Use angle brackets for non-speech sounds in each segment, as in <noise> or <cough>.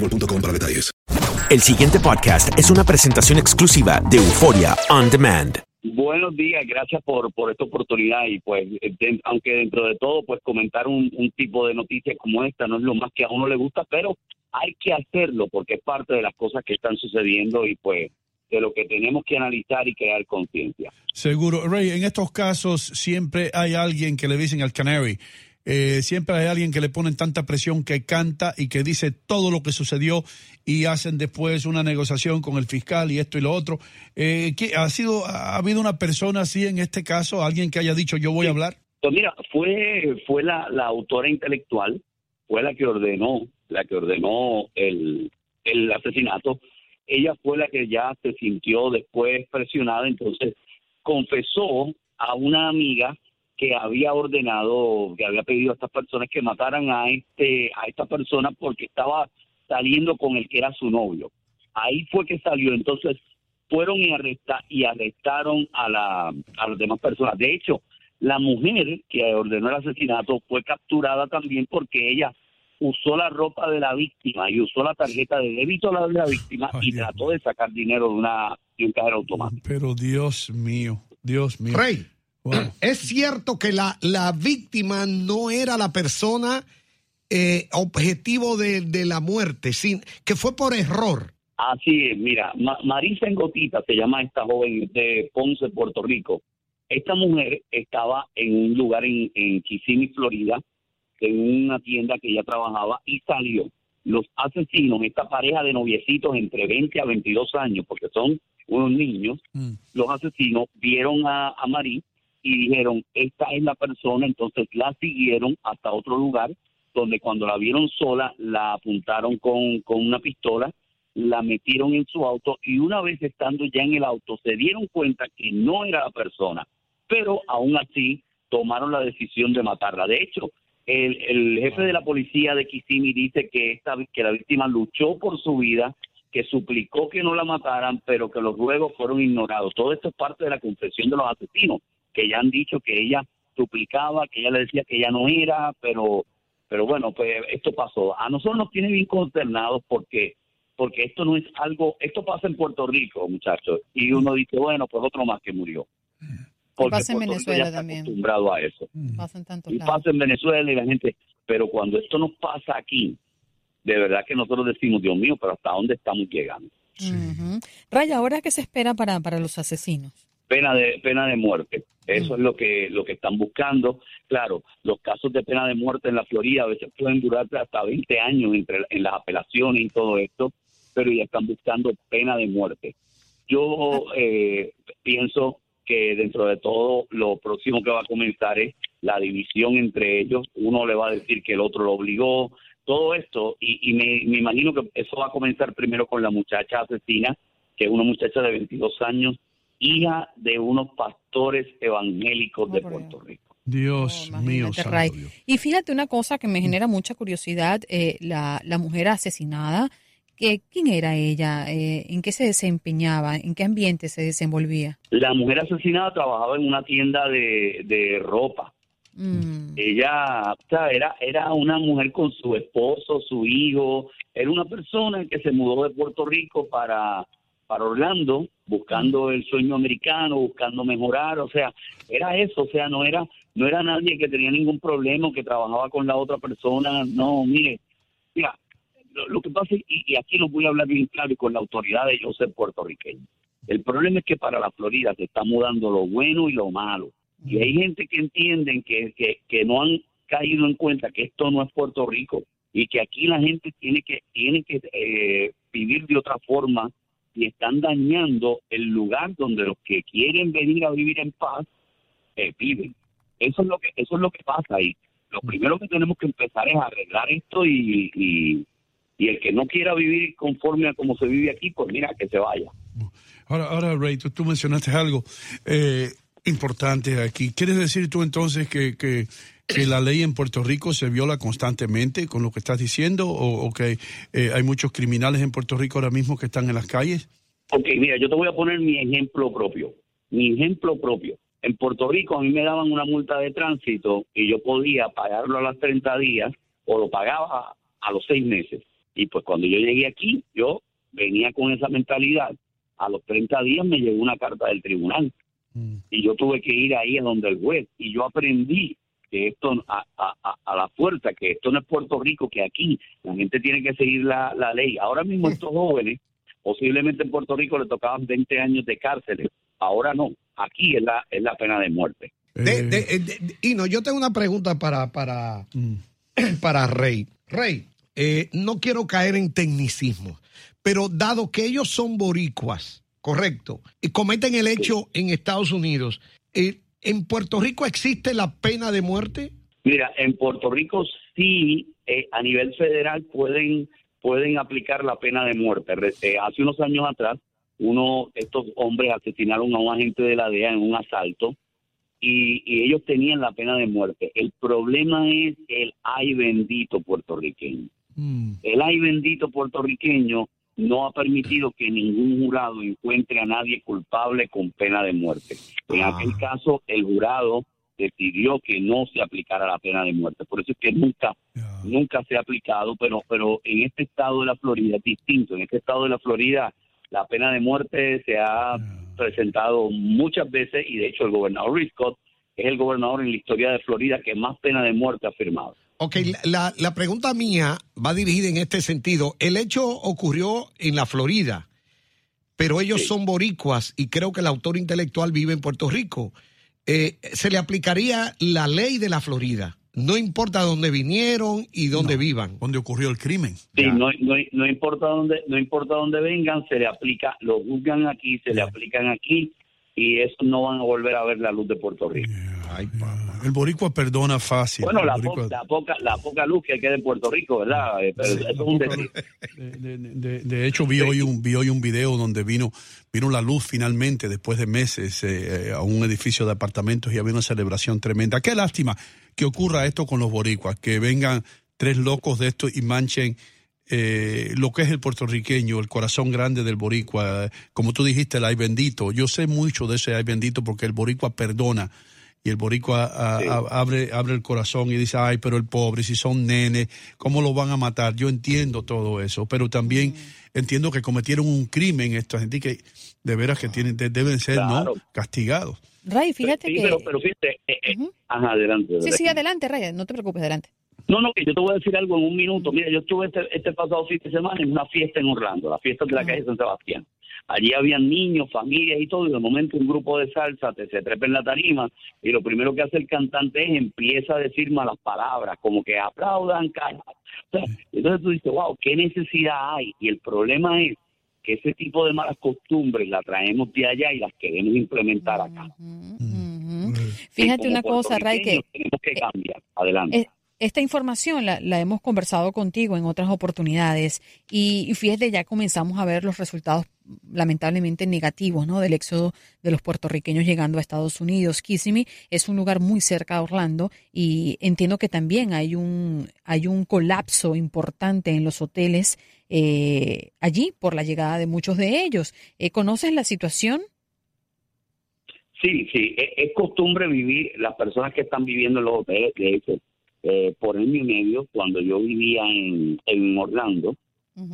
boostmobile.com para detalles. El siguiente podcast es una presentación exclusiva de Euforia On Demand. Buenos días, gracias por, por esta oportunidad y pues de- aunque dentro de todo pues comentar un, un tipo de noticias como esta no es lo más que a uno le gusta, pero hay que hacerlo porque es parte de las cosas que están sucediendo y pues de lo que tenemos que analizar y crear conciencia. Seguro. Ray, en estos casos siempre hay alguien que le dicen al canary. Eh, siempre hay alguien que le ponen tanta presión que canta y que dice todo lo que sucedió y hacen después una negociación con el fiscal y esto y lo otro. Eh, ¿qué- ¿ha, sido, ¿Ha habido una persona así en este caso? ¿Alguien que haya dicho yo voy a hablar? Pues mira, fue, fue la, la autora intelectual, fue la que ordenó, la que ordenó el, el asesinato. Ella fue la que ya se sintió después presionada, entonces confesó a una amiga que había ordenado, que había pedido a estas personas que mataran a este, a esta persona porque estaba saliendo con el que era su novio. Ahí fue que salió, entonces fueron y, arresta, y arrestaron a, la, a las demás personas. De hecho, la mujer que ordenó el asesinato fue capturada también porque ella usó la ropa de la víctima y usó la tarjeta de débito de la víctima y trató de sacar dinero de, una, de un cajero automático. Pero Dios mío, Dios mío. Rey, <clears throat> es cierto que la, la víctima no era la persona eh, objetivo de, de la muerte, sin, que fue por error. Así es, mira, Ma- Marisa Engotita se llama esta joven de Ponce, Puerto Rico. Esta mujer estaba en un lugar en, en Kissimmee, Florida, en una tienda que ella trabajaba y salió. Los asesinos, esta pareja de noviecitos entre 20 a 22 años, porque son unos niños, los asesinos vieron a, a Marí y dijeron, esta es la persona, entonces la siguieron hasta otro lugar, donde cuando la vieron sola, la apuntaron con, con una pistola, la metieron en su auto y una vez estando ya en el auto se dieron cuenta que no era la persona, pero aún así tomaron la decisión de matarla. De hecho, el, el jefe de la policía de Kissimmee dice que, esta, que la víctima luchó por su vida, que suplicó que no la mataran, pero que los ruegos fueron ignorados. Todo esto es parte de la confesión de los asesinos, que ya han dicho que ella suplicaba, que ella le decía que ella no era, pero, pero bueno, pues esto pasó. A nosotros nos tiene bien consternados porque porque esto no es algo, esto pasa en Puerto Rico, muchachos, y uno dice, bueno, pues otro más que murió. Porque pasa en Puerto Rico Venezuela ya está también. acostumbrado a eso. Pasa en tantos Y lados. pasa en Venezuela y la gente, pero cuando esto nos pasa aquí, de verdad que nosotros decimos, Dios mío, pero ¿hasta dónde estamos llegando? Ujú. Raya, ¿ahora qué se espera para, para los asesinos? Pena de pena de muerte. Eso es lo que lo que están buscando. Claro, los casos de pena de muerte en la Florida a veces pueden durar hasta 20 años entre en las apelaciones y todo esto, pero ya están buscando pena de muerte. Yo eh, pienso que dentro de todo lo próximo que va a comenzar es la división entre ellos. Uno le va a decir que el otro lo obligó, todo esto, y, y me, me imagino que eso va a comenzar primero con la muchacha asesina, que es una muchacha de 22 años, hija de unos pastores evangélicos de Puerto Rico. Dios mío, Imagínate, santo. Dios. Y fíjate una cosa que me genera mucha curiosidad, eh, la, la mujer asesinada, que, ¿quién era ella? Eh, ¿En qué se desempeñaba? ¿En qué ambiente se desenvolvía? La mujer asesinada trabajaba en una tienda de, de ropa. Mm. Ella o sea, era, era una mujer con su esposo, su hijo, era una persona que se mudó de Puerto Rico para, para Orlando, buscando el sueño americano, buscando mejorar, o sea, era eso, o sea, no era, no era nadie que tenía ningún problema, que trabajaba con la otra persona, no, mire, mira, lo, lo que pasa, y, y aquí lo voy a hablar bien claro y con la autoridad de yo ser puertorriqueño, el problema es que para la Florida se está mudando lo bueno y lo malo. Y hay gente que entienden que, que, que no han caído en cuenta que esto no es Puerto Rico y que aquí la gente tiene que, tiene que eh, vivir de otra forma y están dañando el lugar donde los que quieren venir a vivir en paz eh, viven. Eso es lo que eso es lo que pasa ahí. Lo primero que tenemos que empezar es arreglar esto y, y, y el que no quiera vivir conforme a como se vive aquí, pues mira, que se vaya. Ahora, ahora Ray, tú, tú mencionaste algo eh, importante aquí. ¿Quieres decir tú entonces que, que, la ley en Puerto Rico se viola constantemente con lo que estás diciendo o, que eh, hay muchos criminales en Puerto Rico ahora mismo que están en las calles? Ok, mira, yo te voy a poner mi ejemplo propio. Mi ejemplo propio. En Puerto Rico a mí me daban una multa de tránsito y yo podía pagarlo a los 30 días o lo pagaba a los seis meses. Y pues cuando yo llegué aquí, yo venía con esa mentalidad. A los 30 días me llegó una carta del tribunal y yo tuve que ir ahí a donde el juez. Y yo aprendí que esto a, a, a- a la fuerza, que esto no es Puerto Rico, que aquí la gente tiene que seguir la, la ley. Ahora mismo estos jóvenes, posiblemente en Puerto Rico le tocaban 20 años de cárcel, ahora no, aquí es la, es la pena de muerte. De- de- eh, de- de- Hino, yo tengo una pregunta para, para, <clears throat> para Rey. Rey, eh, no quiero caer en tecnicismo, pero dado que ellos son boricuas, correcto, y cometen el hecho en Estados Unidos, eh, ¿en Puerto Rico existe la pena de muerte? Mira, en Puerto Rico sí, eh, a nivel federal pueden pueden aplicar la pena de muerte. Eh, hace unos años atrás, uno estos hombres asesinaron a un agente de la DEA en un asalto y, y ellos tenían la pena de muerte. El problema es el ay bendito puertorriqueño. El ay bendito puertorriqueño no ha permitido que ningún jurado encuentre a nadie culpable con pena de muerte. En aquel caso, el jurado decidió que no se aplicara la pena de muerte. Por eso es que nunca, nunca se ha aplicado, pero, pero en este estado de la Florida es distinto. En este estado de la Florida la pena de muerte se ha presentado muchas veces y de hecho el gobernador Rick Scott es el gobernador en la historia de Florida que más pena de muerte ha firmado. Ok, la, la pregunta mía va dirigida en este sentido. El hecho ocurrió en la Florida, pero ellos son boricuas y creo que el autor intelectual vive en Puerto Rico. Eh, se le aplicaría la ley de la Florida, no importa dónde vinieron y dónde vivan. ¿Dónde ocurrió el crimen? Sí, no, no, no importa dónde, no importa dónde vengan, se le aplica, lo juzgan aquí, se le aplican aquí y eso no van a volver a ver la luz de Puerto Rico. El boricua perdona fácil. Bueno, la, boricua- po- la poca, la poca luz que queda en Puerto Rico, ¿verdad? Eh, Pero es un. De, de- de hecho, vi hoy un vi hoy un video donde vino vino la luz finalmente después de meses eh, eh, a un edificio de apartamentos y había una celebración tremenda. Qué lástima que ocurra esto con los boricuas, que vengan tres locos de esto y manchen eh, lo que es el puertorriqueño, el corazón grande del boricua. Como tú dijiste, el ay bendito. Yo sé mucho de ese ay bendito porque el boricua perdona y el boricua a- a- abre, abre el corazón y dice, ay, pero el pobre, si son nenes, ¿cómo lo van a matar? Yo entiendo todo eso, pero también entiendo que cometieron un crimen esta gente que de veras que tienen, de- deben ser Claro. no castigados. Ray, fíjate Sí, que... pero, pero fíjate, eh, eh, ajá, adelante. Sí, adelante. sí, adelante, Ray, no te preocupes, adelante. No, no, que yo te voy a decir algo en un minuto. Mira, yo estuve este, este pasado fin de semana en una fiesta en Orlando, la fiesta de la calle San Sebastián. Allí habían niños, familias y todo, y de momento un grupo de salsa te, se trepa en la tarima y lo primero que hace el cantante es empieza a decir malas palabras, como que aplaudan, sea, entonces tú dices, wow, ¿qué necesidad hay? Y el problema es que ese tipo de malas costumbres las traemos de allá y las queremos implementar acá. Fíjate Y como una cosa, Ray, que Tenemos que cambiar. Adelante. Eh, Esta información la, la hemos conversado contigo en otras oportunidades y, y fíjate, ya comenzamos a ver los resultados lamentablemente negativos, ¿no? Del éxodo de los puertorriqueños llegando a Estados Unidos. Kissimmee es un lugar muy cerca de Orlando y entiendo que también hay un hay un colapso importante en los hoteles eh, allí por la llegada de muchos de ellos. Eh, ¿Conoces la situación? Sí, sí, es, es, costumbre vivir, las personas que están viviendo en los hoteles, eh, por año y medio, cuando yo vivía en, en Orlando,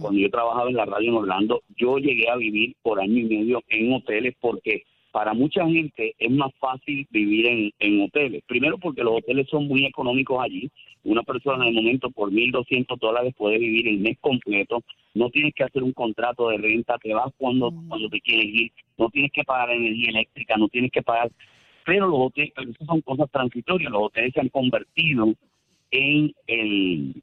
cuando yo trabajaba en la radio en Orlando, yo llegué a vivir por año y medio en hoteles porque para mucha gente es más fácil vivir en, en hoteles. Primero porque los hoteles son muy económicos allí. Una persona en el momento por 1.200 dólares puede vivir el mes completo. No tienes que hacer un contrato de renta, te vas cuando, cuando te quieres ir. No tienes que pagar energía eléctrica, no tienes que pagar... Pero los hoteles, esas son cosas transitorias. Los hoteles se han convertido en el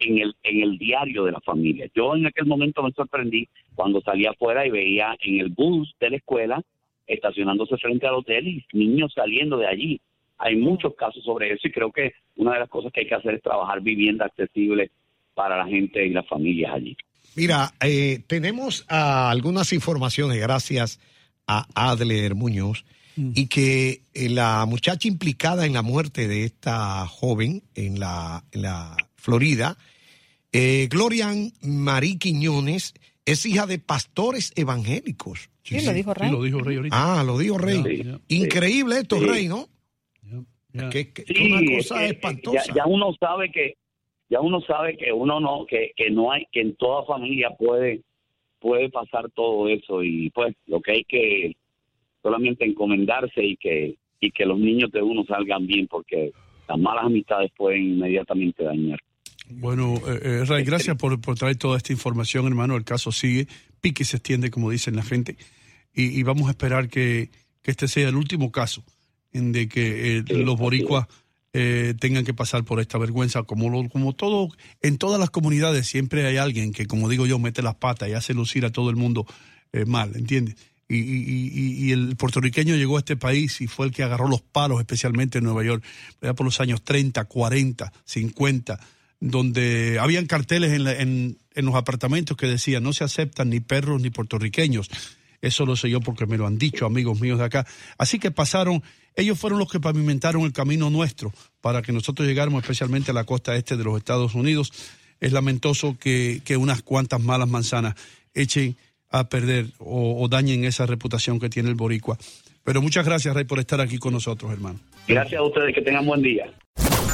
en el en el diario de la familia. Yo en aquel momento me sorprendí cuando salí afuera y veía en el bus de la escuela estacionándose frente al hotel y niños saliendo de allí. Hay muchos casos sobre eso y creo que una de las cosas que hay que hacer es trabajar vivienda accesible para la gente y las familias allí. Mira, eh, tenemos uh, algunas informaciones gracias a Adler Muñoz mm. y que eh, la muchacha implicada en la muerte de esta joven en la, en la Florida, eh, Glorian Marie Quiñones, es hija de pastores evangélicos. Sí, sí, lo dijo Rey. Sí, lo dijo Rey ahorita. Ah, lo dijo Rey. Sí, Increíble esto, Sí. Rey, ¿no? Que, que- Sí, una cosa eh, espantosa. Ya, ya uno sabe que ya uno sabe que uno no que, que no hay que en toda familia puede puede pasar todo eso y pues lo que hay que solamente encomendarse y que y que los niños de uno salgan bien porque las malas amistades pueden inmediatamente dañar. Bueno, eh, eh, Ray, gracias por, por traer toda esta información, hermano. El caso sigue, pique y se extiende, como dicen la gente, y, y vamos a esperar que, que este sea el último caso en de que eh, los boricuas eh, tengan que pasar por esta vergüenza, como lo, como todo, en todas las comunidades siempre hay alguien que, como digo yo, mete las patas y hace lucir a todo el mundo eh, mal, ¿entiendes? Y, y- y- y el puertorriqueño llegó a este país y fue el que agarró los palos, especialmente en Nueva York, allá por los años 30, 40, 50, donde habían carteles en, la- en- los apartamentos que decían no se aceptan ni perros ni puertorriqueños. Eso lo sé yo porque me lo han dicho amigos míos de acá. Así que pasaron, ellos fueron los que pavimentaron el camino nuestro para que nosotros llegáramos especialmente a la costa este de los Estados Unidos. Es lamentoso que, que unas cuantas malas manzanas echen a perder o, o dañen esa reputación que tiene el boricua. Pero muchas gracias, Rey, por estar aquí con nosotros, hermano. Gracias a ustedes, que tengan buen día.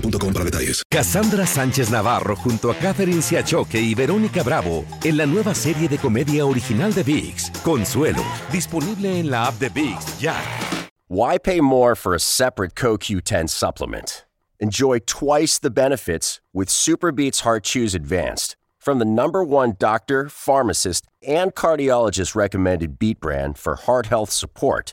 para detalles. Cassandra Sánchez Navarro junto a Catherine Siachoque y Verónica Bravo en la nueva serie de comedia original de VIX, Consuelo, disponible en la app de VIX ya. Why pay more for a separate CoQ10 supplement? Enjoy twice the benefits with Superbeats Heart Advanced from the number one doctor, pharmacist, and cardiologist recommended beat brand for heart health support.